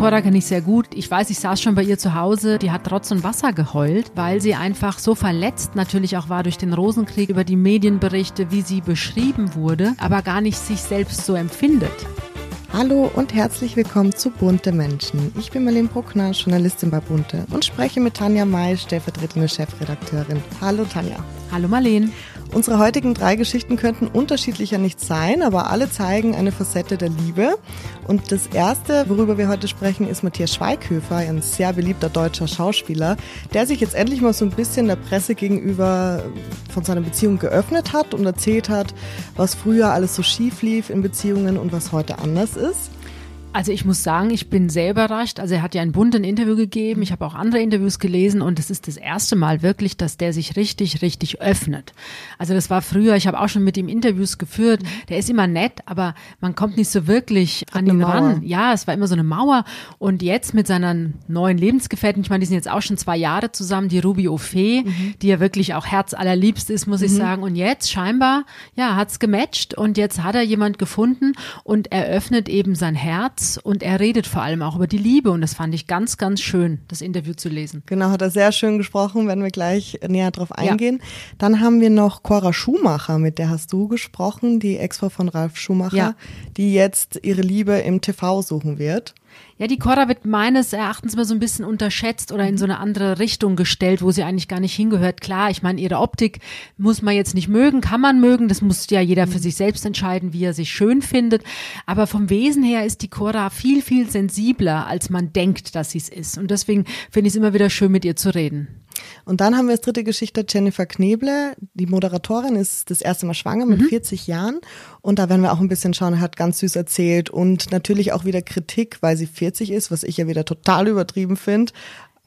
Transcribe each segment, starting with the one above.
Cora kenne ich sehr gut. Ich weiß, ich saß schon bei ihr zu Hause. Die hat Trotz und Wasser geheult, weil sie einfach so verletzt natürlich auch war durch den Rosenkrieg, über die Medienberichte, wie sie beschrieben wurde, aber gar nicht sich selbst so empfindet. Hallo und herzlich willkommen zu Bunte Menschen. Ich bin Marlene Bruckner, Journalistin bei Bunte und spreche mit Tanja May, stellvertretende Chefredakteurin. Hallo Tanja. Hallo Marlene. Unsere heutigen drei Geschichten könnten unterschiedlicher nicht sein, aber alle zeigen eine Facette der Liebe. Und das erste, worüber wir heute sprechen, ist Matthias Schweighöfer, ein sehr beliebter deutscher Schauspieler, der sich jetzt endlich mal so ein bisschen der Presse gegenüber von seiner Beziehung geöffnet hat und erzählt hat, was früher alles so schief lief in Beziehungen und was heute anders ist. Also ich muss sagen, ich bin sehr überrascht. Also er hat ja ein buntes Interview gegeben. Ich habe auch andere Interviews gelesen und es ist das erste Mal wirklich, dass der sich richtig, richtig öffnet. Also das war früher, ich habe auch schon mit ihm Interviews geführt. Der ist immer nett, aber man kommt nicht so wirklich an ihn ran. Ja, es war immer so eine Mauer. Und jetzt mit seiner neuen Lebensgefährtin, ich meine, die sind jetzt auch schon zwei Jahre zusammen, die Ruby Ophé, mhm. die ja wirklich auch herzallerliebst ist, muss mhm. ich sagen. Und jetzt scheinbar, ja, hat's gematcht und jetzt hat er jemand gefunden und er öffnet eben sein Herz Herz und er redet vor allem auch über die Liebe und das fand ich ganz, ganz schön, das Interview zu lesen. Genau, hat er sehr schön gesprochen, werden wir gleich näher drauf eingehen. Ja. Dann haben wir noch Cora Schumacher, mit der hast du gesprochen, die Ex-Frau von Ralf Schumacher, ja. die jetzt ihre Liebe im TV suchen wird. Ja, die Cora wird meines Erachtens mal so ein bisschen unterschätzt oder in so eine andere Richtung gestellt, wo sie eigentlich gar nicht hingehört. Klar, ich meine, ihre Optik muss man jetzt nicht mögen, kann man mögen, das muss ja jeder für sich selbst entscheiden, wie er sich schön findet. Aber vom Wesen her ist die Cora viel, viel sensibler, als man denkt, dass sie es ist. Und deswegen finde ich es immer wieder schön, mit ihr zu reden. Und dann haben wir als dritte Geschichte Jennifer Kneble. Die Moderatorin ist das erste Mal schwanger mit mhm. 40 Jahren. Und da werden wir auch ein bisschen schauen. Hat ganz süß erzählt und natürlich auch wieder Kritik, weil sie 40 ist, was ich ja wieder total übertrieben finde.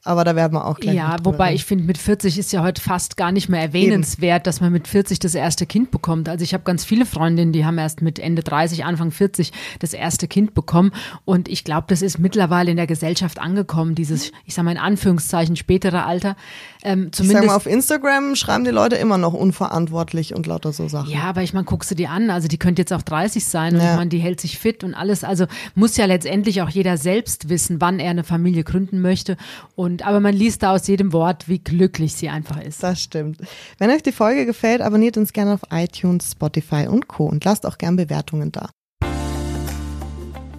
Aber da werden wir auch gleich. Ja, wobei reden. ich finde, mit 40 ist ja heute fast gar nicht mehr erwähnenswert, Eben. dass man mit 40 das erste Kind bekommt. Also ich habe ganz viele Freundinnen, die haben erst mit Ende 30, Anfang 40 das erste Kind bekommen. Und ich glaube, das ist mittlerweile in der Gesellschaft angekommen, dieses, ich sage mal in Anführungszeichen, spätere Alter. Ähm, zumindest, ich sag mal, auf Instagram schreiben die Leute immer noch unverantwortlich und lauter so Sachen. Ja, aber ich meine, guckst du die an, also die könnte jetzt auch 30 sein und ja. meine, die hält sich fit und alles. Also muss ja letztendlich auch jeder selbst wissen, wann er eine Familie gründen möchte. Und aber man liest da aus jedem Wort, wie glücklich sie einfach ist. Das stimmt. Wenn euch die Folge gefällt, abonniert uns gerne auf iTunes, Spotify und Co. und lasst auch gerne Bewertungen da.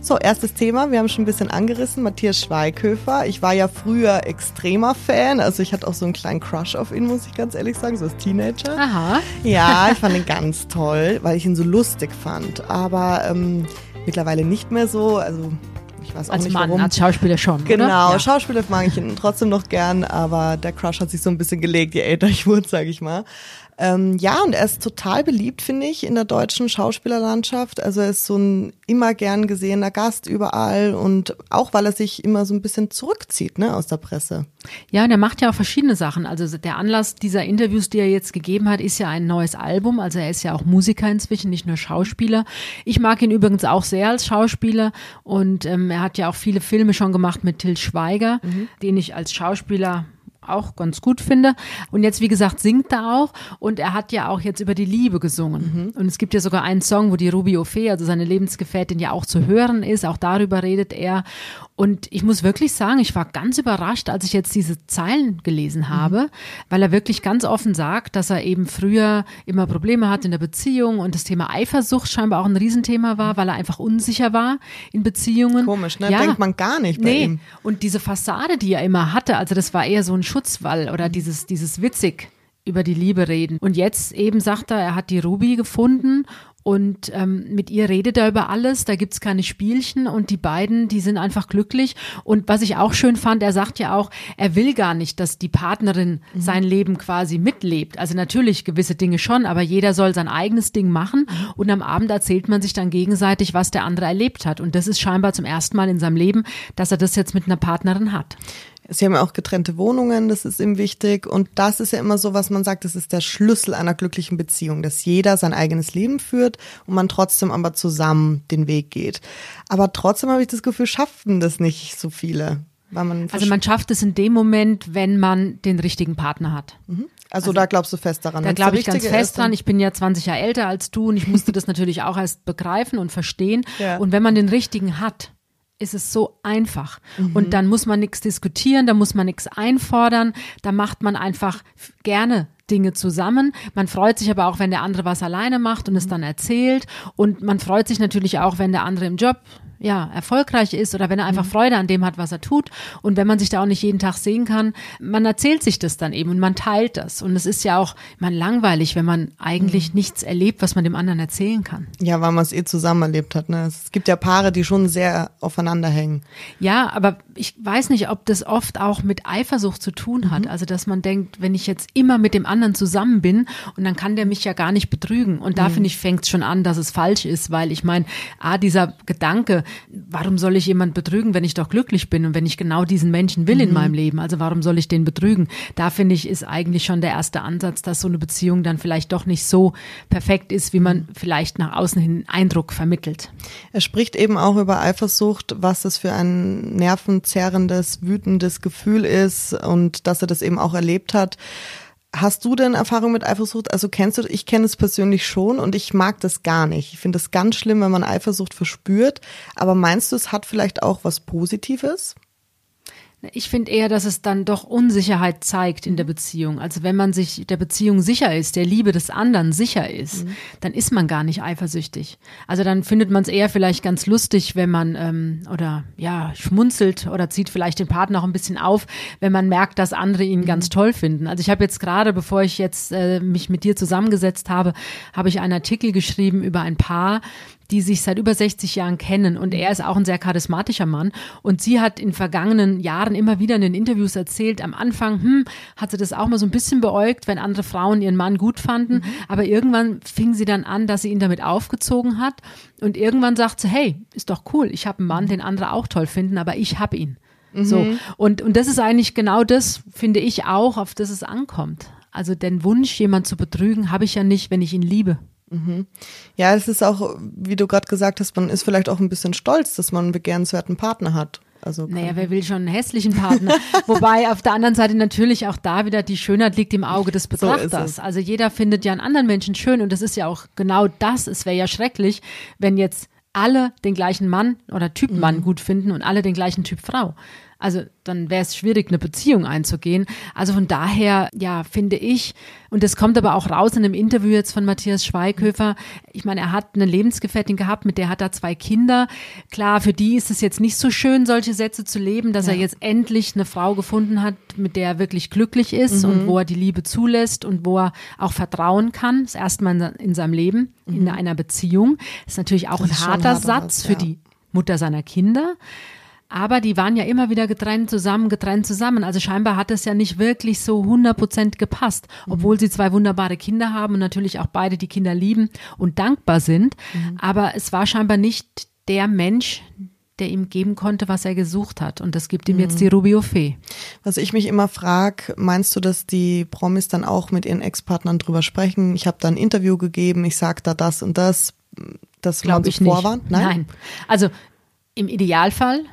So, erstes Thema, wir haben schon ein bisschen angerissen, Matthias Schweighöfer. Ich war ja früher extremer Fan, also ich hatte auch so einen kleinen Crush auf ihn, muss ich ganz ehrlich sagen, so als Teenager. Aha. Ja, ich fand ihn ganz toll, weil ich ihn so lustig fand. Aber ähm, mittlerweile nicht mehr so, also ich weiß auch als nicht Mann, warum. Als Schauspieler schon. Genau, ja. Schauspieler mag ich ihn trotzdem noch gern, aber der Crush hat sich so ein bisschen gelegt, je älter ich wurde, sage ich mal. Ähm, ja, und er ist total beliebt, finde ich, in der deutschen Schauspielerlandschaft. Also er ist so ein immer gern gesehener Gast überall und auch, weil er sich immer so ein bisschen zurückzieht ne, aus der Presse. Ja, und er macht ja auch verschiedene Sachen. Also der Anlass dieser Interviews, die er jetzt gegeben hat, ist ja ein neues Album. Also er ist ja auch Musiker inzwischen, nicht nur Schauspieler. Ich mag ihn übrigens auch sehr als Schauspieler und ähm, er hat ja auch viele Filme schon gemacht mit Till Schweiger, mhm. den ich als Schauspieler auch ganz gut finde. Und jetzt, wie gesagt, singt er auch und er hat ja auch jetzt über die Liebe gesungen. Mhm. Und es gibt ja sogar einen Song, wo die Ruby Ophé, also seine Lebensgefährtin, ja auch zu hören ist. Auch darüber redet er. Und ich muss wirklich sagen, ich war ganz überrascht, als ich jetzt diese Zeilen gelesen mhm. habe, mhm. weil er wirklich ganz offen sagt, dass er eben früher immer Probleme hat in der Beziehung und das Thema Eifersucht scheinbar auch ein Riesenthema war, weil er einfach unsicher war in Beziehungen. Komisch, ne? Ja. Denkt man gar nicht bei nee. ihm. Und diese Fassade, die er immer hatte, also das war eher so ein Schutzwall oder dieses, dieses witzig über die Liebe reden. Und jetzt eben sagt er, er hat die Ruby gefunden und ähm, mit ihr redet er über alles, da gibt's keine Spielchen und die beiden, die sind einfach glücklich. Und was ich auch schön fand, er sagt ja auch, er will gar nicht, dass die Partnerin mhm. sein Leben quasi mitlebt. Also natürlich gewisse Dinge schon, aber jeder soll sein eigenes Ding machen mhm. und am Abend erzählt man sich dann gegenseitig, was der andere erlebt hat. Und das ist scheinbar zum ersten Mal in seinem Leben, dass er das jetzt mit einer Partnerin hat. Sie haben ja auch getrennte Wohnungen, das ist ihm wichtig. Und das ist ja immer so, was man sagt, das ist der Schlüssel einer glücklichen Beziehung, dass jeder sein eigenes Leben führt und man trotzdem aber zusammen den Weg geht. Aber trotzdem habe ich das Gefühl, schafften das nicht so viele. Man also man schafft es in dem Moment, wenn man den richtigen Partner hat. Mhm. Also, also, da glaubst du fest daran. Da glaube ich ganz fest dran. Ich bin ja 20 Jahre älter als du und ich musste das natürlich auch erst begreifen und verstehen. Ja. Und wenn man den richtigen hat, ist es so einfach. Mhm. Und dann muss man nichts diskutieren, da muss man nichts einfordern, da macht man einfach gerne Dinge zusammen. Man freut sich aber auch, wenn der andere was alleine macht und es dann erzählt. Und man freut sich natürlich auch, wenn der andere im Job ja, erfolgreich ist oder wenn er einfach mhm. Freude an dem hat, was er tut. Und wenn man sich da auch nicht jeden Tag sehen kann, man erzählt sich das dann eben und man teilt das. Und es ist ja auch man langweilig, wenn man eigentlich mhm. nichts erlebt, was man dem anderen erzählen kann. Ja, weil man es eh zusammen erlebt hat. Ne? Es gibt ja Paare, die schon sehr aufeinander hängen. Ja, aber ich weiß nicht, ob das oft auch mit Eifersucht zu tun hat. Mhm. Also, dass man denkt, wenn ich jetzt immer mit dem anderen zusammen bin und dann kann der mich ja gar nicht betrügen. Und da mhm. finde ich, fängt es schon an, dass es falsch ist, weil ich meine, ah, dieser Gedanke, warum soll ich jemand betrügen, wenn ich doch glücklich bin und wenn ich genau diesen Menschen will mhm. in meinem Leben? Also warum soll ich den betrügen? Da finde ich, ist eigentlich schon der erste Ansatz, dass so eine Beziehung dann vielleicht doch nicht so perfekt ist, wie man vielleicht nach außen hin Eindruck vermittelt. Er spricht eben auch über Eifersucht, was das für ein nervenzerrendes, wütendes Gefühl ist und dass er das eben auch erlebt hat. Hast du denn Erfahrung mit Eifersucht? Also kennst du, ich kenne es persönlich schon und ich mag das gar nicht. Ich finde es ganz schlimm, wenn man Eifersucht verspürt. Aber meinst du, es hat vielleicht auch was Positives? Ich finde eher, dass es dann doch Unsicherheit zeigt in der Beziehung. Also wenn man sich der Beziehung sicher ist, der Liebe des anderen sicher ist, mhm. dann ist man gar nicht eifersüchtig. Also dann findet man es eher vielleicht ganz lustig, wenn man ähm, oder ja schmunzelt oder zieht vielleicht den Partner auch ein bisschen auf, wenn man merkt, dass andere ihn mhm. ganz toll finden. Also ich habe jetzt gerade, bevor ich jetzt äh, mich mit dir zusammengesetzt habe, habe ich einen Artikel geschrieben über ein Paar, die sich seit über 60 Jahren kennen und er ist auch ein sehr charismatischer Mann und sie hat in vergangenen Jahren immer wieder in den Interviews erzählt, am Anfang hm, hat sie das auch mal so ein bisschen beäugt, wenn andere Frauen ihren Mann gut fanden, mhm. aber irgendwann fing sie dann an, dass sie ihn damit aufgezogen hat und irgendwann sagt sie, hey, ist doch cool, ich habe einen Mann, den andere auch toll finden, aber ich habe ihn. Mhm. So und und das ist eigentlich genau das, finde ich auch, auf das es ankommt. Also den Wunsch, jemand zu betrügen, habe ich ja nicht, wenn ich ihn liebe. Mhm. Ja, es ist auch, wie du gerade gesagt hast, man ist vielleicht auch ein bisschen stolz, dass man einen begehrenswerten Partner hat. Also naja, wer will schon einen hässlichen Partner? Wobei auf der anderen Seite natürlich auch da wieder die Schönheit liegt im Auge des Betrachters. So also jeder findet ja einen anderen Menschen schön und das ist ja auch genau das. Es wäre ja schrecklich, wenn jetzt alle den gleichen Mann oder Typ Mann mhm. gut finden und alle den gleichen Typ Frau. Also dann wäre es schwierig, eine Beziehung einzugehen. Also von daher, ja, finde ich, und das kommt aber auch raus in einem Interview jetzt von Matthias Schweighöfer. Ich meine, er hat eine Lebensgefährtin gehabt, mit der hat er zwei Kinder. Klar, für die ist es jetzt nicht so schön, solche Sätze zu leben, dass ja. er jetzt endlich eine Frau gefunden hat, mit der er wirklich glücklich ist mhm. und wo er die Liebe zulässt und wo er auch vertrauen kann. Das erste Mal in seinem Leben, mhm. in einer Beziehung. Das ist natürlich auch ein harter, harter Satz ja. für die Mutter seiner Kinder. Aber die waren ja immer wieder getrennt zusammen, getrennt zusammen. Also scheinbar hat es ja nicht wirklich so 100 Prozent gepasst, obwohl mhm. sie zwei wunderbare Kinder haben und natürlich auch beide die Kinder lieben und dankbar sind. Mhm. Aber es war scheinbar nicht der Mensch, der ihm geben konnte, was er gesucht hat. Und das gibt ihm jetzt die mhm. Rubio Fee. Was ich mich immer frage, meinst du, dass die Promis dann auch mit ihren Ex-Partnern drüber sprechen? Ich habe da ein Interview gegeben, ich sag da das und das. Das glaube ich vorwarnt? Nein? Nein. Also im Idealfall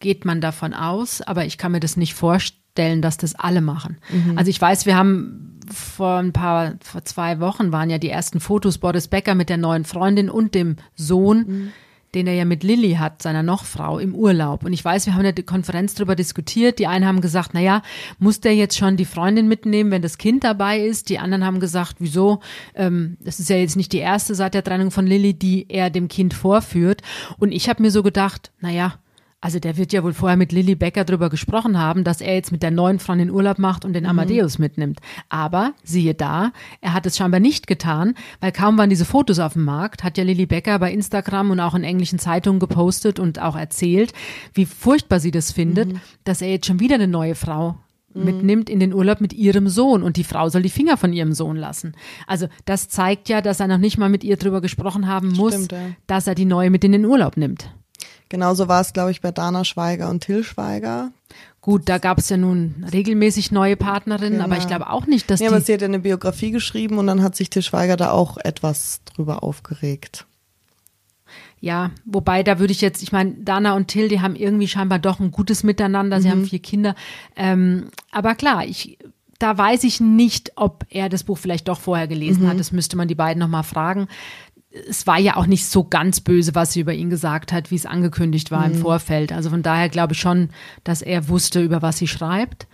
geht man davon aus, aber ich kann mir das nicht vorstellen, dass das alle machen. Mhm. Also ich weiß, wir haben vor ein paar, vor zwei Wochen waren ja die ersten Fotos Boris Becker mit der neuen Freundin und dem Sohn. Mhm den er ja mit Lilly hat, seiner Nochfrau, im Urlaub. Und ich weiß, wir haben ja die Konferenz darüber diskutiert. Die einen haben gesagt, na ja, muss der jetzt schon die Freundin mitnehmen, wenn das Kind dabei ist? Die anderen haben gesagt, wieso? Ähm, das ist ja jetzt nicht die erste seit der Trennung von Lilly, die er dem Kind vorführt. Und ich habe mir so gedacht, na ja, also der wird ja wohl vorher mit Lilly Becker drüber gesprochen haben, dass er jetzt mit der neuen Frau den Urlaub macht und den mhm. Amadeus mitnimmt. Aber siehe da, er hat es scheinbar nicht getan, weil kaum waren diese Fotos auf dem Markt, hat ja Lilly Becker bei Instagram und auch in englischen Zeitungen gepostet und auch erzählt, wie furchtbar sie das findet, mhm. dass er jetzt schon wieder eine neue Frau mhm. mitnimmt in den Urlaub mit ihrem Sohn und die Frau soll die Finger von ihrem Sohn lassen. Also das zeigt ja, dass er noch nicht mal mit ihr drüber gesprochen haben muss, Stimmt, ja. dass er die neue mit in den Urlaub nimmt. Genauso war es, glaube ich, bei Dana Schweiger und Till Schweiger. Gut, da gab es ja nun regelmäßig neue Partnerinnen, genau. aber ich glaube auch nicht, dass ja, die. Ja, aber sie hat ja eine Biografie geschrieben und dann hat sich Till Schweiger da auch etwas drüber aufgeregt. Ja, wobei da würde ich jetzt, ich meine, Dana und Till, die haben irgendwie scheinbar doch ein gutes Miteinander, sie mhm. haben vier Kinder. Ähm, aber klar, ich da weiß ich nicht, ob er das Buch vielleicht doch vorher gelesen mhm. hat. Das müsste man die beiden nochmal fragen es war ja auch nicht so ganz böse, was sie über ihn gesagt hat, wie es angekündigt war mhm. im Vorfeld. Also von daher glaube ich schon, dass er wusste, über was sie schreibt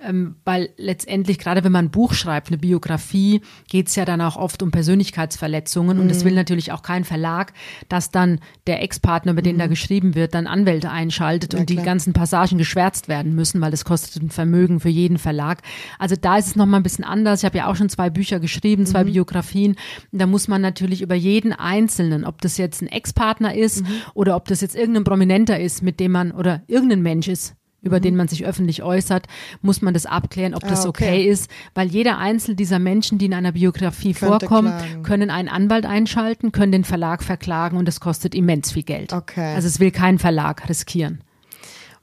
ähm, weil letztendlich, gerade wenn man ein Buch schreibt, eine Biografie, geht es ja dann auch oft um Persönlichkeitsverletzungen mhm. und es will natürlich auch kein Verlag, dass dann der Ex-Partner, über den mhm. da geschrieben wird, dann Anwälte einschaltet ja, und klar. die ganzen Passagen geschwärzt werden müssen, weil das kostet ein Vermögen für jeden Verlag. Also da ist es nochmal ein bisschen anders. Ich habe ja auch schon zwei Bücher geschrieben, zwei mhm. Biografien. Da muss man natürlich über jeden Einzelnen, ob das jetzt ein Ex-Partner ist mhm. oder ob das jetzt irgendein Prominenter ist, mit dem man oder irgendein Mensch ist, über mhm. den man sich öffentlich äußert, muss man das abklären, ob das ah, okay. okay. ist, weil jeder einzelne dieser Menschen, die in einer Biografie Könnte vorkommen, klagen. können einen Anwalt einschalten, können den Verlag verklagen und das kostet immens viel Geld. Okay. Also es will kein Verlag riskieren.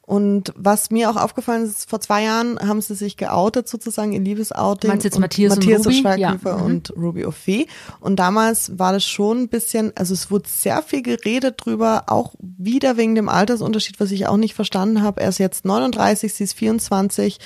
Und was mir auch aufgefallen ist, vor zwei Jahren haben sie sich geoutet sozusagen in Liebesouting. Meinst du jetzt Matthias, Matthias und Ruby? Schweighöfer ja. und mhm. Ruby O'Fee. Und damals war das schon ein bisschen, also es wurde sehr viel geredet drüber, auch wieder wegen dem Altersunterschied, was ich auch nicht verstanden habe. Er ist jetzt 39, sie ist 24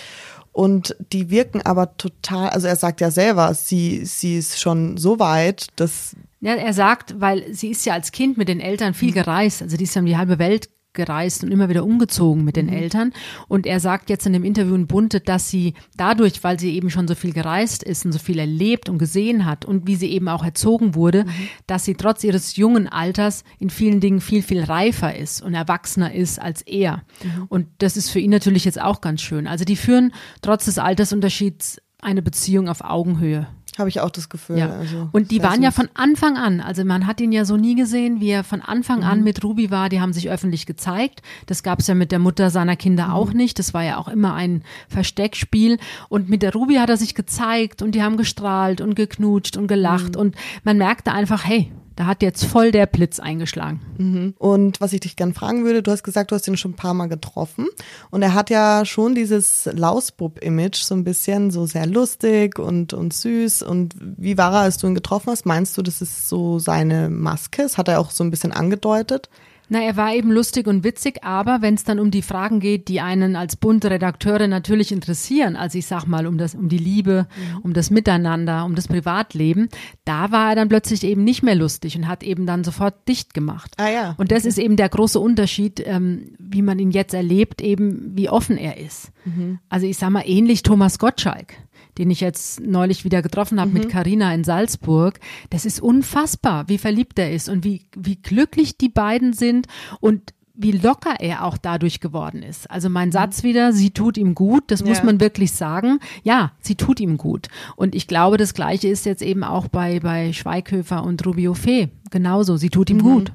und die wirken aber total, also er sagt ja selber, sie, sie ist schon so weit, dass ja, er sagt, weil sie ist ja als Kind mit den Eltern viel gereist, also die ist ja um die halbe Welt gereist und immer wieder umgezogen mit den mhm. Eltern. Und er sagt jetzt in dem Interview in Bunte, dass sie dadurch, weil sie eben schon so viel gereist ist und so viel erlebt und gesehen hat und wie sie eben auch erzogen wurde, mhm. dass sie trotz ihres jungen Alters in vielen Dingen viel, viel reifer ist und erwachsener ist als er. Mhm. Und das ist für ihn natürlich jetzt auch ganz schön. Also die führen trotz des Altersunterschieds eine Beziehung auf Augenhöhe. Habe ich auch das Gefühl. Ja. Also, und die waren ja von Anfang an, also man hat ihn ja so nie gesehen, wie er von Anfang mhm. an mit Ruby war. Die haben sich öffentlich gezeigt. Das gab es ja mit der Mutter seiner Kinder mhm. auch nicht. Das war ja auch immer ein Versteckspiel. Und mit der Ruby hat er sich gezeigt und die haben gestrahlt und geknutscht und gelacht. Mhm. Und man merkte einfach, hey, da hat jetzt voll der Blitz eingeschlagen. Mhm. Und was ich dich gern fragen würde, du hast gesagt, du hast ihn schon ein paar Mal getroffen. Und er hat ja schon dieses Lausbub-Image, so ein bisschen so sehr lustig und, und süß. Und wie war er, als du ihn getroffen hast? Meinst du, das ist so seine Maske? Das hat er auch so ein bisschen angedeutet. Na, er war eben lustig und witzig, aber wenn es dann um die Fragen geht, die einen als bunte Redakteure natürlich interessieren, also ich sag mal um das, um die Liebe, mhm. um das Miteinander, um das Privatleben, da war er dann plötzlich eben nicht mehr lustig und hat eben dann sofort dicht gemacht. Ah ja. Und das ist eben der große Unterschied, ähm, wie man ihn jetzt erlebt, eben wie offen er ist. Mhm. Also ich sag mal ähnlich Thomas Gottschalk den ich jetzt neulich wieder getroffen habe mhm. mit Carina in Salzburg. Das ist unfassbar, wie verliebt er ist und wie, wie glücklich die beiden sind und wie locker er auch dadurch geworden ist. Also mein Satz wieder, sie tut ihm gut, das ja. muss man wirklich sagen. Ja, sie tut ihm gut. Und ich glaube, das Gleiche ist jetzt eben auch bei, bei Schweighöfer und Rubio Fee. Genauso, sie tut ihm mhm. gut.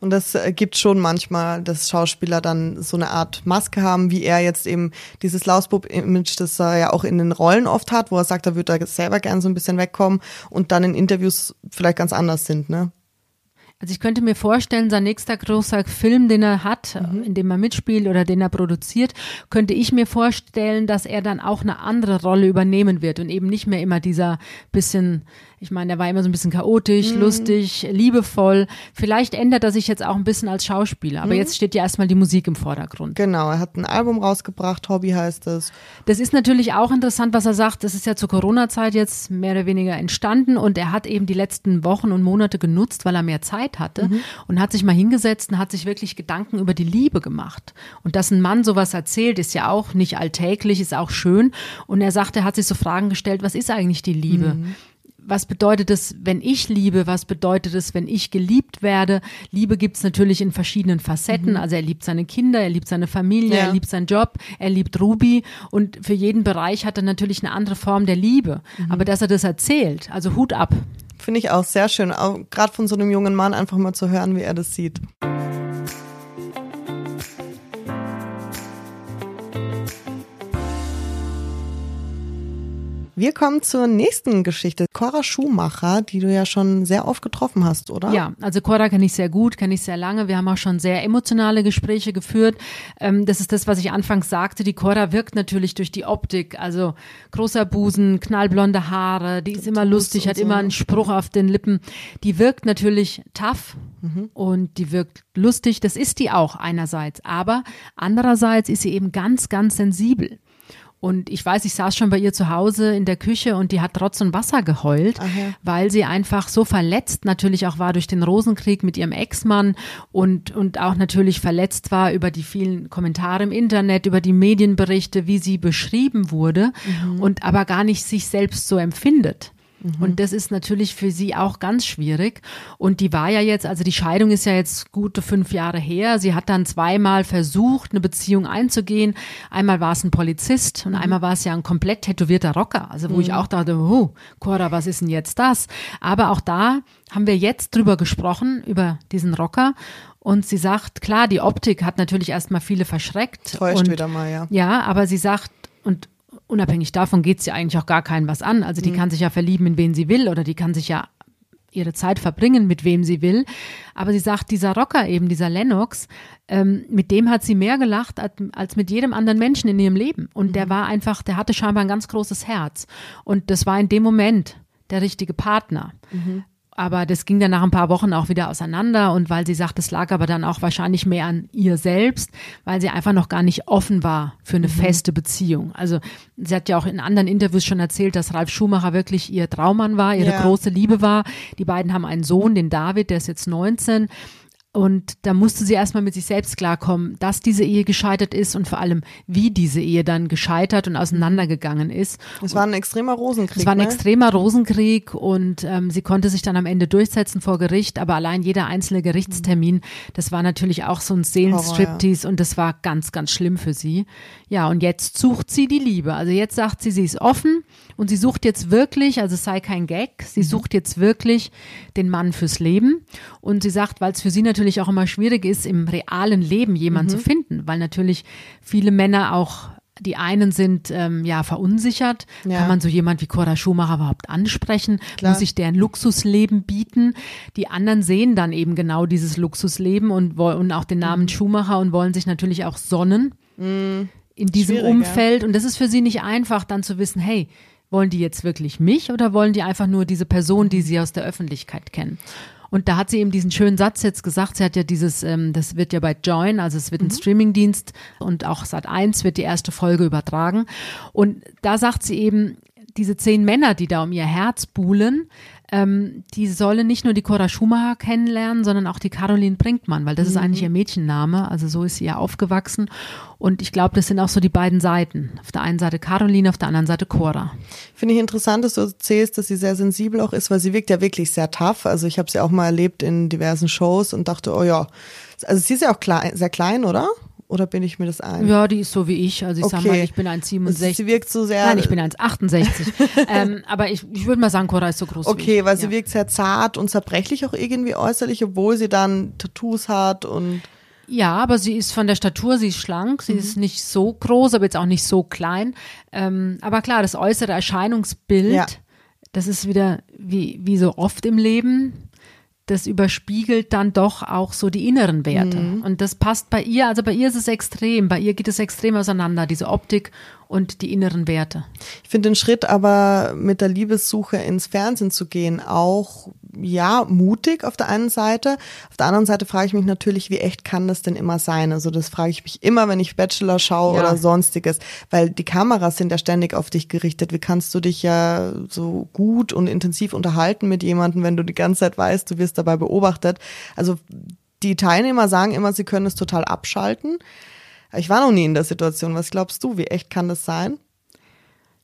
Und das äh, gibt schon manchmal, dass Schauspieler dann so eine Art Maske haben, wie er jetzt eben dieses Lausbub-Image, das er ja auch in den Rollen oft hat, wo er sagt, er würde da selber gern so ein bisschen wegkommen und dann in Interviews vielleicht ganz anders sind, ne? Also ich könnte mir vorstellen, sein nächster großer Film, den er hat, mhm. in dem er mitspielt oder den er produziert, könnte ich mir vorstellen, dass er dann auch eine andere Rolle übernehmen wird und eben nicht mehr immer dieser bisschen ich meine, er war immer so ein bisschen chaotisch, mhm. lustig, liebevoll. Vielleicht ändert er sich jetzt auch ein bisschen als Schauspieler, aber mhm. jetzt steht ja erstmal die Musik im Vordergrund. Genau, er hat ein Album rausgebracht, Hobby heißt es. Das ist natürlich auch interessant, was er sagt. Das ist ja zur Corona-Zeit jetzt mehr oder weniger entstanden und er hat eben die letzten Wochen und Monate genutzt, weil er mehr Zeit hatte mhm. und hat sich mal hingesetzt und hat sich wirklich Gedanken über die Liebe gemacht. Und dass ein Mann sowas erzählt, ist ja auch nicht alltäglich, ist auch schön. Und er sagt, er hat sich so Fragen gestellt, was ist eigentlich die Liebe? Mhm was bedeutet es, wenn ich liebe? Was bedeutet es, wenn ich geliebt werde? Liebe gibt's natürlich in verschiedenen Facetten. Mhm. Also er liebt seine Kinder, er liebt seine Familie, ja. er liebt seinen Job, er liebt Ruby und für jeden Bereich hat er natürlich eine andere Form der Liebe. Mhm. Aber dass er das erzählt, also Hut ab. Finde ich auch sehr schön, gerade von so einem jungen Mann einfach mal zu hören, wie er das sieht. Wir kommen zur nächsten Geschichte. Cora Schumacher, die du ja schon sehr oft getroffen hast, oder? Ja, also Cora kenne ich sehr gut, kenne ich sehr lange. Wir haben auch schon sehr emotionale Gespräche geführt. Ähm, das ist das, was ich anfangs sagte. Die Cora wirkt natürlich durch die Optik. Also großer Busen, knallblonde Haare, die ist immer lustig, hat immer einen Spruch auf den Lippen. Die wirkt natürlich tough mhm. und die wirkt lustig. Das ist die auch einerseits. Aber andererseits ist sie eben ganz, ganz sensibel. Und ich weiß, ich saß schon bei ihr zu Hause in der Küche und die hat Trotz und Wasser geheult, Ach ja. weil sie einfach so verletzt natürlich auch war durch den Rosenkrieg mit ihrem Ex-Mann und, und auch natürlich verletzt war über die vielen Kommentare im Internet, über die Medienberichte, wie sie beschrieben wurde und aber gar nicht sich selbst so empfindet. Und das ist natürlich für sie auch ganz schwierig. Und die war ja jetzt, also die Scheidung ist ja jetzt gute fünf Jahre her. Sie hat dann zweimal versucht, eine Beziehung einzugehen. Einmal war es ein Polizist und einmal war es ja ein komplett tätowierter Rocker. Also wo ich auch dachte, oh, Cora, was ist denn jetzt das? Aber auch da haben wir jetzt drüber gesprochen, über diesen Rocker. Und sie sagt, klar, die Optik hat natürlich erstmal viele verschreckt. Täuscht und, wieder mal, ja. Ja, aber sie sagt, und unabhängig davon geht es ja eigentlich auch gar keinen was an. Also die kann sich ja verlieben, in wen sie will, oder die kann sich ja ihre Zeit verbringen, mit wem sie will. Aber sie sagt, dieser Rocker eben, dieser Lennox, ähm, mit dem hat sie mehr gelacht als, als mit jedem anderen Menschen in ihrem Leben. Und der war einfach, der hatte scheinbar ein ganz großes Herz. Und das war in dem Moment der richtige Partner. Aber das ging dann nach ein paar Wochen auch wieder auseinander und weil sie sagt, es lag aber dann auch wahrscheinlich mehr an ihr selbst, weil sie einfach noch gar nicht offen war für eine feste Beziehung. Also sie hat ja auch in anderen Interviews schon erzählt, dass Ralf Schumacher wirklich ihr Traummann war, ihre Ja. große Liebe war. Die beiden haben einen Sohn, den David, der ist jetzt 19. Und da musste sie erstmal mit sich selbst klarkommen, dass diese Ehe gescheitert ist und vor allem, wie diese Ehe dann gescheitert und auseinandergegangen ist. Es war ein extremer Rosenkrieg. Es war ein ne? extremer Rosenkrieg und ähm, sie konnte sich dann am Ende durchsetzen vor Gericht, aber allein jeder einzelne Gerichtstermin, das war natürlich auch so ein Seelenstriptease und das war ganz, ganz schlimm für sie. Ja, und jetzt sucht sie die Liebe. Also jetzt sagt sie, sie ist offen und sie sucht jetzt wirklich, also es sei kein Gag, sie sucht jetzt wirklich den Mann fürs Leben. Und sie sagt, weil es für sie natürlich auch immer schwierig ist, im realen Leben jemanden zu finden, weil natürlich viele Männer auch die einen sind ähm, ja verunsichert. Ja. Kann man so jemand wie Cora Schumacher überhaupt ansprechen? Klar. Muss ich der ein Luxusleben bieten? Die anderen sehen dann eben genau dieses Luxusleben und wollen und auch den Namen Mhm. Schumacher und wollen sich natürlich auch sonnen in diesem. Umfeld. Und das ist für sie nicht einfach, dann zu wissen, hey, wollen die jetzt wirklich mich oder wollen die einfach nur diese Person, die sie aus der Öffentlichkeit kennen? Und da hat sie eben diesen schönen Satz jetzt gesagt. Sie hat ja dieses, ähm, das wird ja bei Join, also es wird Mhm. ein Streamingdienst und auch Sat 1 wird die erste Folge übertragen. Und da sagt sie eben, diese zehn Männer, die da um ihr Herz buhlen, ähm, die sollen nicht nur die Cora Schumacher kennenlernen, sondern auch die Caroline Brinkmann, weil das ist eigentlich ihr Mädchenname. Also so ist sie ja aufgewachsen. Und ich glaube, das sind auch so die beiden Seiten. Auf der einen Seite Caroline, auf der anderen Seite Cora. Finde ich interessant, dass du erzählst, dass sie sehr sensibel auch ist, weil sie wirkt ja wirklich sehr tough. Also ich habe sie auch mal erlebt in diversen Shows und dachte, oh ja, also sie ist ja auch klein, sehr klein, oder? Oder bin ich mir das ein? Ja, die ist so wie ich. Also ich sag Okay. mal, ich bin 1,67. Sie wirkt so sehr. Nein, ich bin 1,68. ähm, aber ich, ich würde mal sagen, Cora ist so groß wie Okay, weil sie ja. wirkt sehr zart und zerbrechlich auch irgendwie äußerlich, obwohl sie dann Tattoos hat und Ja, aber sie ist von der Statur, sie ist schlank, sie ist nicht so groß, aber jetzt auch nicht so klein. Ähm, aber klar, das äußere Erscheinungsbild, Ja. das ist wieder wie, wie so oft im Leben, das überspiegelt dann doch auch so die inneren Werte. Und das passt bei ihr, also bei ihr ist es extrem, bei ihr geht es extrem auseinander, diese Optik und die inneren Werte. Ich finde den Schritt aber mit der Liebessuche ins Fernsehen zu gehen auch, ja, mutig auf der einen Seite. Auf der anderen Seite frage ich mich natürlich, wie echt kann das denn immer sein? Also das frage ich mich immer, wenn ich Bachelor schaue Ja. oder sonstiges, weil die Kameras sind ja ständig auf dich gerichtet. Wie kannst du dich ja so gut und intensiv unterhalten mit jemandem, wenn du die ganze Zeit weißt, du wirst dabei beobachtet? Also die Teilnehmer sagen immer, sie können es total abschalten. Ich war noch nie in der Situation. Was glaubst du? Wie echt kann das sein?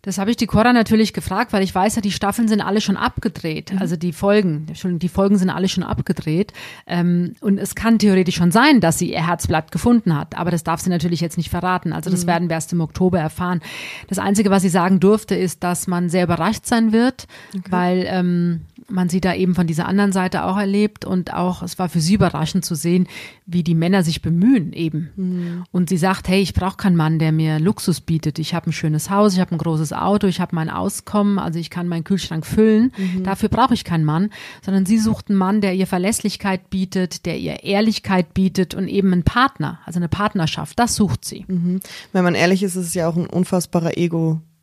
Das habe ich die Cora natürlich gefragt, weil ich weiß ja, die Staffeln sind alle schon abgedreht. Also die Folgen, Entschuldigung, die Folgen sind alle schon abgedreht. Ähm, und es kann theoretisch schon sein, dass sie ihr Herzblatt gefunden hat. Aber das darf sie natürlich jetzt nicht verraten. Also das werden wir erst im Oktober erfahren. Das Einzige, was sie sagen durfte, ist, dass man sehr überrascht sein wird, weil ähm, man sie da eben von dieser anderen Seite auch erlebt und auch, es war für sie überraschend zu sehen, wie die Männer sich bemühen eben. Und sie sagt, hey, ich brauche keinen Mann, der mir Luxus bietet. Ich habe ein schönes Haus, ich habe ein großes Auto, ich habe mein Auskommen, also ich kann meinen Kühlschrank füllen. Dafür brauche ich keinen Mann, sondern sie sucht einen Mann, der ihr Verlässlichkeit bietet, der ihr Ehrlichkeit bietet und eben einen Partner, also eine Partnerschaft. Das sucht sie. Wenn man ehrlich ist, ist es ja auch ein unfassbarer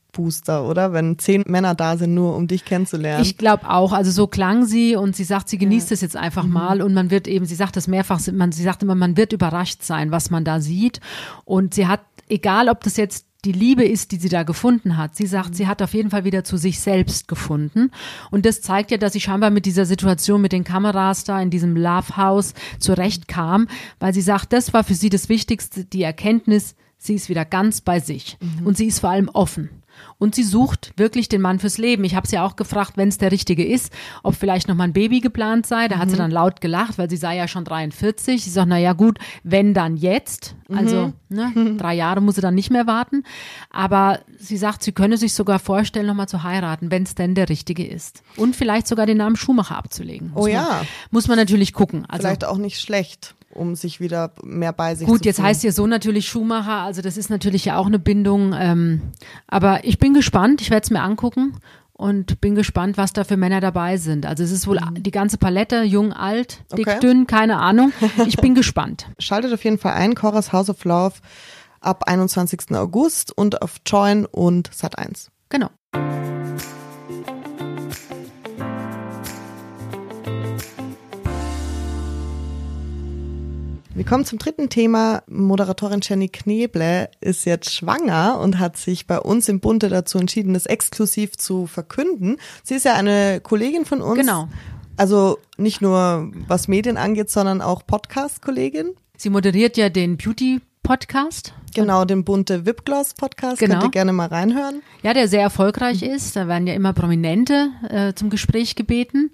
Ego-Booster, oder? Wenn zehn Männer da sind, nur um dich kennenzulernen. Ich glaube auch, also so klang sie und sie sagt, sie genießt es jetzt einfach mal und man wird eben, sie sagt das mehrfach, man, sie sagt immer, man wird überrascht sein, was man da sieht und sie hat, egal ob das jetzt die Liebe ist, die sie da gefunden hat. Sie sagt, sie hat auf jeden Fall wieder zu sich selbst gefunden. Und das zeigt ja, dass sie scheinbar mit dieser Situation mit den Kameras da in diesem Love House zurechtkam, weil sie sagt, das war für sie das Wichtigste, die Erkenntnis, sie ist wieder ganz bei sich. Mhm. Und sie ist vor allem offen. Und sie sucht wirklich den Mann fürs Leben. Ich habe sie auch gefragt, wenn es der richtige ist, ob vielleicht noch mal ein Baby geplant sei. Da mhm. hat sie mhm. dann laut gelacht, weil sie sei ja schon 43. Sie sagt, na ja gut, wenn dann jetzt. Also mhm. ne, drei Jahre muss sie dann nicht mehr warten. Aber sie sagt, sie könne sich sogar vorstellen, noch mal zu heiraten, wenn es denn der richtige ist. Und vielleicht sogar den Namen Schumacher abzulegen. Muss oh ja. Man, muss man natürlich gucken. Also, vielleicht auch nicht schlecht um sich wieder mehr bei sich Gut, zu jetzt fühlen. heißt ihr so natürlich Schumacher, also das ist natürlich ja auch eine Bindung. Ähm, aber ich bin gespannt, ich werde es mir angucken und bin gespannt, was da für Männer dabei sind. Also es ist wohl mhm. die ganze Palette, jung, alt, dick, okay. dünn, keine Ahnung. Ich bin gespannt. Schaltet auf jeden Fall ein, Cora's House of Love ab 21. August und auf Join und Sat1. Genau. Wir kommen zum dritten Thema. Moderatorin Jenny Kneble ist jetzt schwanger und hat sich bei uns im Bunte dazu entschieden, das exklusiv zu verkünden. Sie ist ja eine Kollegin von uns. Genau. Also nicht nur was Medien angeht, sondern auch Podcast-Kollegin. Sie moderiert ja den Beauty Podcast. Genau, den bunte Wipgloss Podcast. Genau. Könnt ihr gerne mal reinhören. Ja, der sehr erfolgreich ist. Da werden ja immer Prominente äh, zum Gespräch gebeten.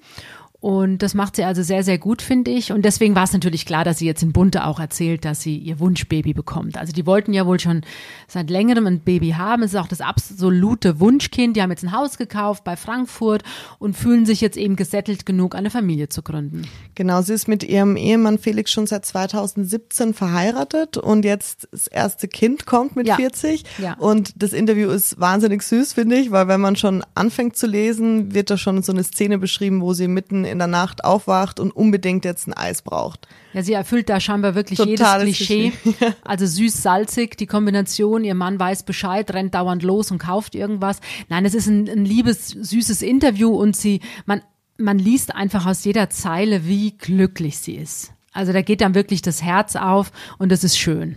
Und das macht sie also sehr, sehr gut, finde ich. Und deswegen war es natürlich klar, dass sie jetzt in Bunte auch erzählt, dass sie ihr Wunschbaby bekommt. Also die wollten ja wohl schon seit längerem ein Baby haben. Es ist auch das absolute Wunschkind. Die haben jetzt ein Haus gekauft bei Frankfurt und fühlen sich jetzt eben gesettelt genug, eine Familie zu gründen. Genau, sie ist mit ihrem Ehemann Felix schon seit 2017 verheiratet und jetzt das erste Kind kommt mit ja. 40. Ja. Und das Interview ist wahnsinnig süß, finde ich, weil wenn man schon anfängt zu lesen, wird da schon so eine Szene beschrieben, wo sie mitten in der Nacht aufwacht und unbedingt jetzt ein Eis braucht. Ja, sie erfüllt da scheinbar wirklich Totales jedes Klischee. Klischee. also süß-salzig, die Kombination, ihr Mann weiß Bescheid, rennt dauernd los und kauft irgendwas. Nein, es ist ein, ein liebes, süßes Interview und sie, man, man liest einfach aus jeder Zeile, wie glücklich sie ist. Also da geht dann wirklich das Herz auf und das ist schön.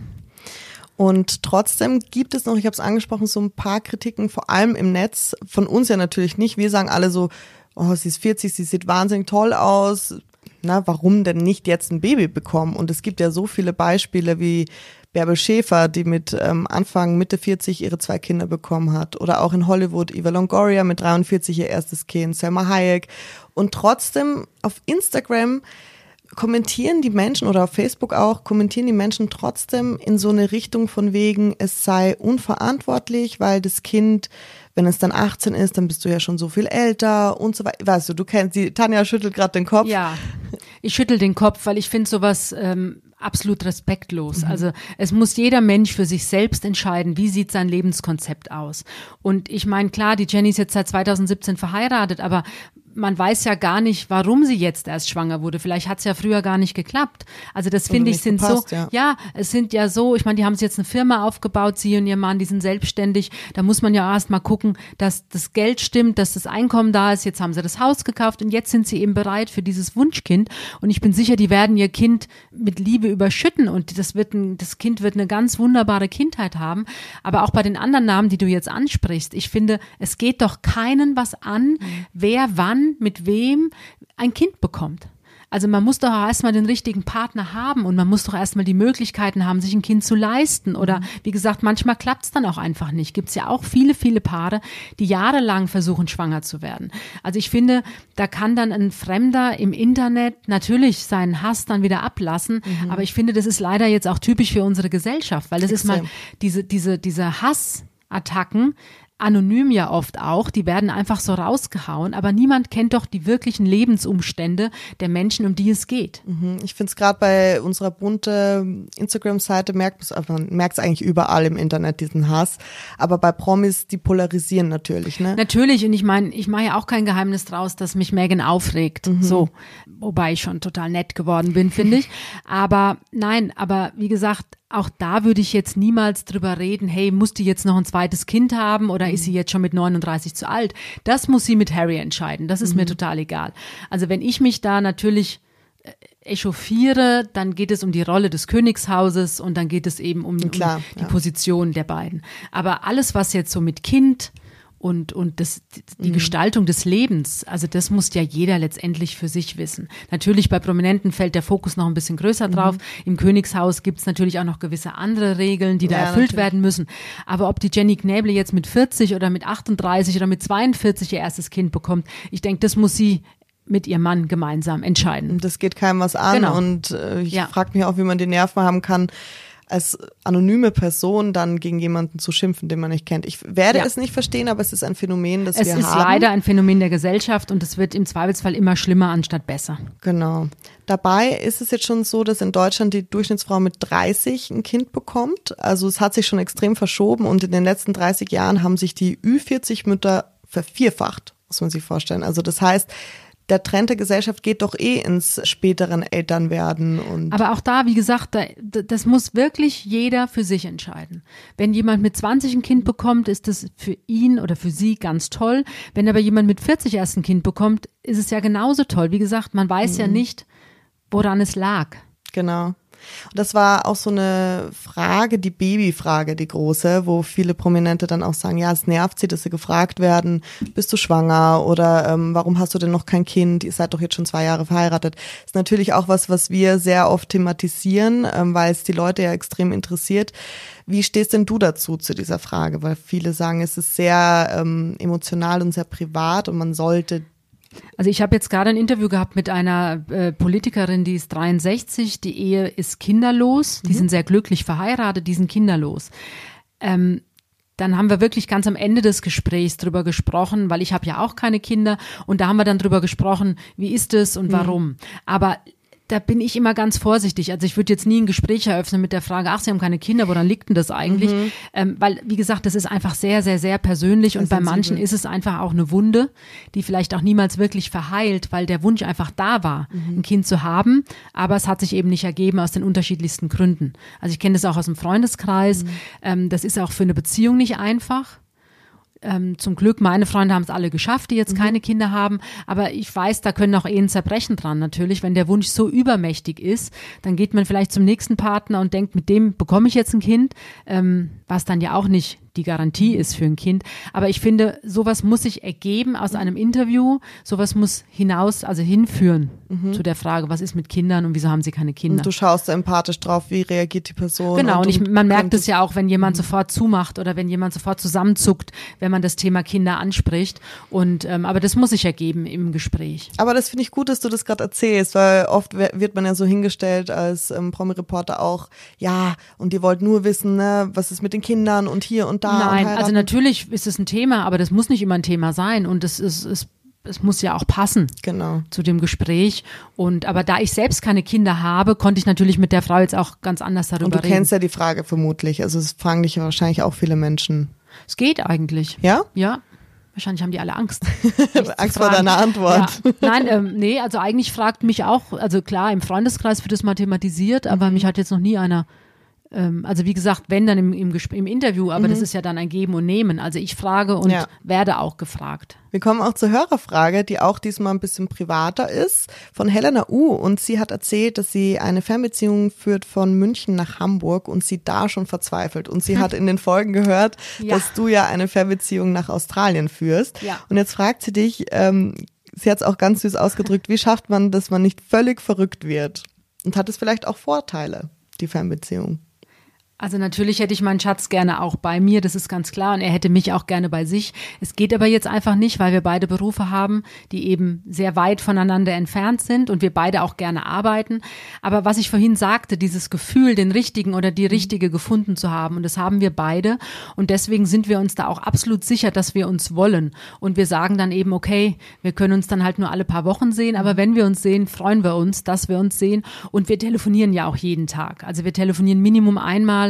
Und trotzdem gibt es noch, ich habe es angesprochen, so ein paar Kritiken, vor allem im Netz, von uns ja natürlich nicht. Wir sagen alle so, oh, sie ist 40, sie sieht wahnsinnig toll aus. Na, warum denn nicht jetzt ein Baby bekommen? Und es gibt ja so viele Beispiele wie Bärbel Schäfer, die mit ähm, Anfang, Mitte 40 ihre zwei Kinder bekommen hat. Oder auch in Hollywood Eva Longoria mit 43 ihr erstes Kind, Selma Hayek. Und trotzdem auf Instagram kommentieren die Menschen oder auf Facebook auch, kommentieren die Menschen trotzdem in so eine Richtung von wegen, es sei unverantwortlich, weil das Kind wenn es dann 18 ist, dann bist du ja schon so viel älter und so weiter. Weißt du, du kennst die, Tanja schüttelt gerade den Kopf. Ja, ich schüttel den Kopf, weil ich finde sowas ähm, absolut respektlos. Mhm. Also es muss jeder Mensch für sich selbst entscheiden, wie sieht sein Lebenskonzept aus. Und ich meine, klar, die Jenny ist jetzt seit 2017 verheiratet, aber man weiß ja gar nicht, warum sie jetzt erst schwanger wurde. Vielleicht hat es ja früher gar nicht geklappt. Also das finde ich sind gepasst, so, ja. ja. es sind ja so, ich meine, die haben sich jetzt eine Firma aufgebaut, sie und ihr Mann, die sind selbstständig. Da muss man ja erst mal gucken, dass das Geld stimmt, dass das Einkommen da ist. Jetzt haben sie das Haus gekauft und jetzt sind sie eben bereit für dieses Wunschkind. Und ich bin sicher, die werden ihr Kind mit Liebe überschütten und das wird ein, das Kind wird eine ganz wunderbare Kindheit haben. Aber auch bei den anderen Namen, die du jetzt ansprichst, ich finde, es geht doch keinen was an, mhm. wer wann mit wem ein Kind bekommt. Also man muss doch erstmal den richtigen Partner haben und man muss doch erstmal die Möglichkeiten haben, sich ein Kind zu leisten. Oder mhm. wie gesagt, manchmal klappt es dann auch einfach nicht. Gibt es ja auch viele, viele Paare, die jahrelang versuchen, schwanger zu werden. Also ich finde, da kann dann ein Fremder im Internet natürlich seinen Hass dann wieder ablassen. Mhm. Aber ich finde, das ist leider jetzt auch typisch für unsere Gesellschaft, weil das Extrem. ist mal diese, diese, diese Hassattacken anonym ja oft auch, die werden einfach so rausgehauen, aber niemand kennt doch die wirklichen Lebensumstände der Menschen, um die es geht. Mhm. Ich finde es gerade bei unserer bunte Instagram-Seite, merkt man merkt es eigentlich überall im Internet, diesen Hass, aber bei Promis, die polarisieren natürlich, ne? Natürlich und ich meine, ich mache ja auch kein Geheimnis draus, dass mich Megan aufregt, mhm. so, wobei ich schon total nett geworden bin, finde ich, aber nein, aber wie gesagt, auch da würde ich jetzt niemals drüber reden, hey, muss die jetzt noch ein zweites Kind haben oder ist sie jetzt schon mit 39 zu alt? Das muss sie mit Harry entscheiden. Das ist mhm. mir total egal. Also wenn ich mich da natürlich echauffiere, dann geht es um die Rolle des Königshauses und dann geht es eben um, Klar, um die ja. Position der beiden. Aber alles, was jetzt so mit Kind und, und das, Mhm. die Gestaltung des Lebens, also das muss ja jeder letztendlich für sich wissen. Natürlich bei Prominenten fällt der Fokus noch ein bisschen größer Mhm. drauf. Im Königshaus gibt es natürlich auch noch gewisse andere Regeln, die da Ja, erfüllt natürlich. werden müssen. Aber ob die Jenny Knäble jetzt mit 40 oder mit 38 oder mit 42 ihr erstes Kind bekommt, ich denke, das muss sie mit ihrem Mann gemeinsam entscheiden. Das geht keinem was an Genau. und äh, ich Ja. frage mich auch, wie man die Nerven haben kann, als anonyme Person dann gegen jemanden zu schimpfen, den man nicht kennt. Ich werde Ja. es nicht verstehen, aber es ist ein Phänomen, das Es wir ist haben. leider ein Phänomen der Gesellschaft und es wird im Zweifelsfall immer schlimmer anstatt besser. Genau. Dabei ist es jetzt schon so, dass in Deutschland die Durchschnittsfrau mit 30 ein Kind bekommt. Also es hat sich schon extrem verschoben und in den letzten 30 Jahren haben sich die Ü40-Mütter vervierfacht, muss man sich vorstellen. Also das heißt, der Trend der Gesellschaft geht doch eh ins späteren Elternwerden und Aber auch da, wie gesagt, da, das muss wirklich jeder für sich entscheiden. Wenn jemand mit 20 ein Kind bekommt, ist das für ihn oder für sie ganz toll. Wenn aber jemand mit 40 erst ein Kind bekommt, ist es ja genauso toll. Wie gesagt, man weiß Mhm. ja nicht, woran es lag. Genau. Und das war auch so eine Frage, die Babyfrage, die große, wo viele Prominente dann auch sagen, ja, es nervt sie, dass sie gefragt werden, bist du schwanger oder ähm, warum hast du denn noch kein Kind? Ihr seid doch jetzt schon zwei Jahre verheiratet. ist natürlich auch was, was wir sehr oft thematisieren, ähm, weil es die Leute ja extrem interessiert. Wie stehst denn du dazu, zu dieser Frage? Weil viele sagen, es ist sehr ähm, emotional und sehr privat und man sollte Also ich habe jetzt gerade ein Interview gehabt mit einer äh, Politikerin, die ist 63, die Ehe ist kinderlos, die sind sehr glücklich verheiratet, die sind kinderlos. Ähm, dann haben wir wirklich ganz am Ende des Gesprächs drüber gesprochen, weil ich habe ja auch keine Kinder und da haben wir dann drüber gesprochen, wie ist es und warum. Aber da bin ich immer ganz vorsichtig. Also ich würde jetzt nie ein Gespräch eröffnen mit der Frage, ach, Sie haben keine Kinder, woran liegt denn das eigentlich? Ähm, weil, wie gesagt, das ist einfach sehr, sehr, sehr persönlich und bei manchen ist es einfach auch eine Wunde, die vielleicht auch niemals wirklich verheilt, weil der Wunsch einfach da war, ein Kind zu haben, aber es hat sich eben nicht ergeben aus den unterschiedlichsten Gründen. Also ich kenne das auch aus dem Freundeskreis. Ähm, das ist auch für eine Beziehung nicht einfach. Ähm, zum Glück, meine Freunde haben es alle geschafft, die jetzt keine Kinder haben. Aber ich weiß, da können auch Ehen zerbrechen dran natürlich. Wenn der Wunsch so übermächtig ist, dann geht man vielleicht zum nächsten Partner und denkt, mit dem bekomme ich jetzt ein Kind, ähm, was dann ja auch nicht die Garantie ist für ein Kind. Aber ich finde, sowas muss sich ergeben aus einem Interview. Sowas muss hinaus, also hinführen zu der Frage, was ist mit Kindern und wieso haben sie keine Kinder? Und du schaust da empathisch drauf, wie reagiert die Person. Genau, und ich, du man merkt es ja auch, wenn jemand sofort zumacht oder wenn jemand sofort zusammenzuckt, wenn man das Thema Kinder anspricht. Und ähm, aber das muss sich ergeben im Gespräch. Aber das finde ich gut, dass du das gerade erzählst, weil oft wird man ja so hingestellt als ähm, Promi-Reporter auch, ja, und ihr wollt nur wissen, ne, was ist mit den Kindern und hier und da. Und Nein, also natürlich ist es ein Thema, aber das muss nicht immer ein Thema sein. Und es ist, es, es muss ja auch passen. Genau. zu dem Gespräch. Und aber da ich selbst keine Kinder habe, konnte ich natürlich mit der Frau jetzt auch ganz anders darüber Und du reden. kennst ja die Frage vermutlich. Also es fragen dich ja wahrscheinlich auch viele Menschen. es geht eigentlich. Ja? Ja. Wahrscheinlich haben die alle Angst. Angst vor deiner Antwort. Ja. Nein, ähm, nee, also eigentlich fragt mich auch, also klar, im Freundeskreis wird es mal thematisiert, aber Mhm. mich hat jetzt noch nie einer, also wie gesagt, wenn dann im, im, im Interview, aber das ist ja dann ein Geben und Nehmen. Also ich frage und Mhm. Ja. werde auch gefragt. Wir kommen auch zur Hörerfrage, die auch diesmal ein bisschen privater ist, von Helena U. Und sie hat erzählt, dass sie eine Fernbeziehung führt von München nach Hamburg und sie da schon verzweifelt. Und sie hat in den Folgen gehört, Ja. dass du ja eine Fernbeziehung nach Australien führst. Ja. Und jetzt fragt sie dich, ähm, sie hat es auch ganz süß ausgedrückt, wie schafft man, dass man nicht völlig verrückt wird? Und hat es vielleicht auch Vorteile, die Fernbeziehung? Also natürlich hätte ich meinen Schatz gerne auch bei mir, das ist ganz klar, und er hätte mich auch gerne bei sich. Es geht aber jetzt einfach nicht, weil wir beide Berufe haben, die eben sehr weit voneinander entfernt sind und wir beide auch gerne arbeiten. Aber was ich vorhin sagte, dieses Gefühl, den richtigen oder die richtige gefunden zu haben, und das haben wir beide. Und deswegen sind wir uns da auch absolut sicher, dass wir uns wollen. Und wir sagen dann eben, okay, wir können uns dann halt nur alle paar Wochen sehen, aber wenn wir uns sehen, freuen wir uns, dass wir uns sehen. Und wir telefonieren ja auch jeden Tag. Also wir telefonieren Minimum einmal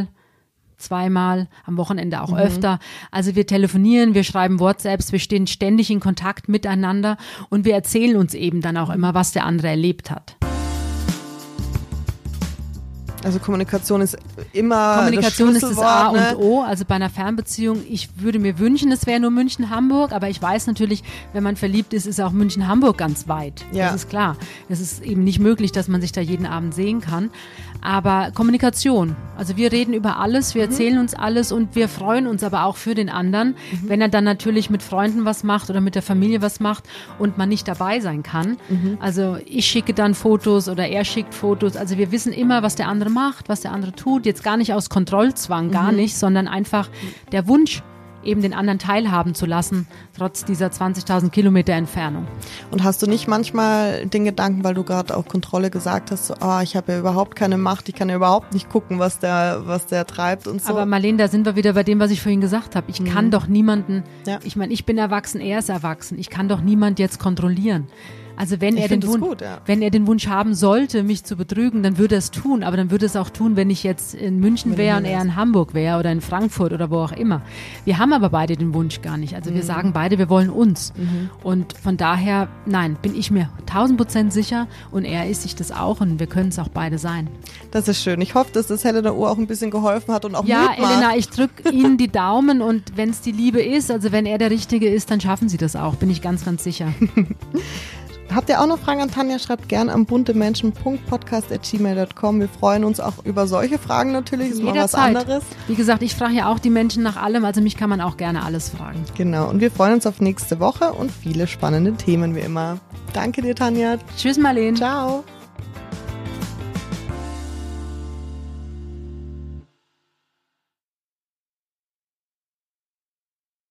zweimal, am Wochenende auch öfter. Also wir telefonieren, wir schreiben WhatsApps, wir stehen ständig in Kontakt miteinander und wir erzählen uns eben dann auch immer, was der andere erlebt hat. Also Kommunikation ist immer Kommunikation das ist das A ne? und O. Also bei einer Fernbeziehung, ich würde mir wünschen, es wäre nur München-Hamburg, aber ich weiß natürlich, wenn man verliebt ist, ist auch München-Hamburg ganz weit. Ja. Das ist klar. Es ist eben nicht möglich, dass man sich da jeden Abend sehen kann. Aber Kommunikation. Also wir reden über alles, wir erzählen uns alles und wir freuen uns aber auch für den anderen, wenn er dann natürlich mit Freunden was macht oder mit der Familie was macht und man nicht dabei sein kann. Also ich schicke dann Fotos oder er schickt Fotos. Also wir wissen immer, was der andere macht, was der andere tut. Jetzt gar nicht aus Kontrollzwang, gar nicht, sondern einfach der Wunsch, eben den anderen teilhaben zu lassen, trotz dieser 20.000 Kilometer Entfernung. Und hast du nicht manchmal den Gedanken, weil du gerade auch Kontrolle gesagt hast, so, ah, ich habe ja überhaupt keine Macht, ich kann ja überhaupt nicht gucken, was der, was der treibt und so. Aber Marlene, da sind wir wieder bei dem, was ich vorhin gesagt habe. Ich kann doch niemanden, Ja. ich meine, ich bin erwachsen, er ist erwachsen. Ich kann doch niemand jetzt kontrollieren. Also wenn Ich er den Wunsch, gut, ja. wenn er den Wunsch haben sollte, mich zu betrügen, dann würde er es tun. Aber dann würde es auch tun, wenn ich jetzt in München wäre und er in Hamburg wäre oder in Frankfurt oder wo auch immer. Wir haben aber beide den Wunsch gar nicht. Mhm. Also wir sagen beide, wir wollen uns. Und von daher, nein, bin ich mir tausend Prozent sicher und er ist sich das auch und wir können es auch beide sein. das ist schön. Ich hoffe, dass das Helena Uhr auch ein bisschen geholfen hat und auch Ja. Elena, ich drücke Ihnen die Daumen und wenn es die Liebe ist, also wenn er der Richtige ist, dann schaffen Sie das auch, bin ich ganz, ganz sicher. Habt ihr auch noch Fragen an Tanja? Schreibt gerne an buntemenschen.podcast.gmail.com. Wir freuen uns auch über solche Fragen natürlich. Ist mal was anderes. Wie gesagt, ich frage ja auch die Menschen nach allem, also mich kann man auch gerne alles fragen. Genau. Und wir freuen uns auf nächste Woche und viele spannende Themen wie immer. Danke dir, Tanja. Tschüss, Marlene. Ciao.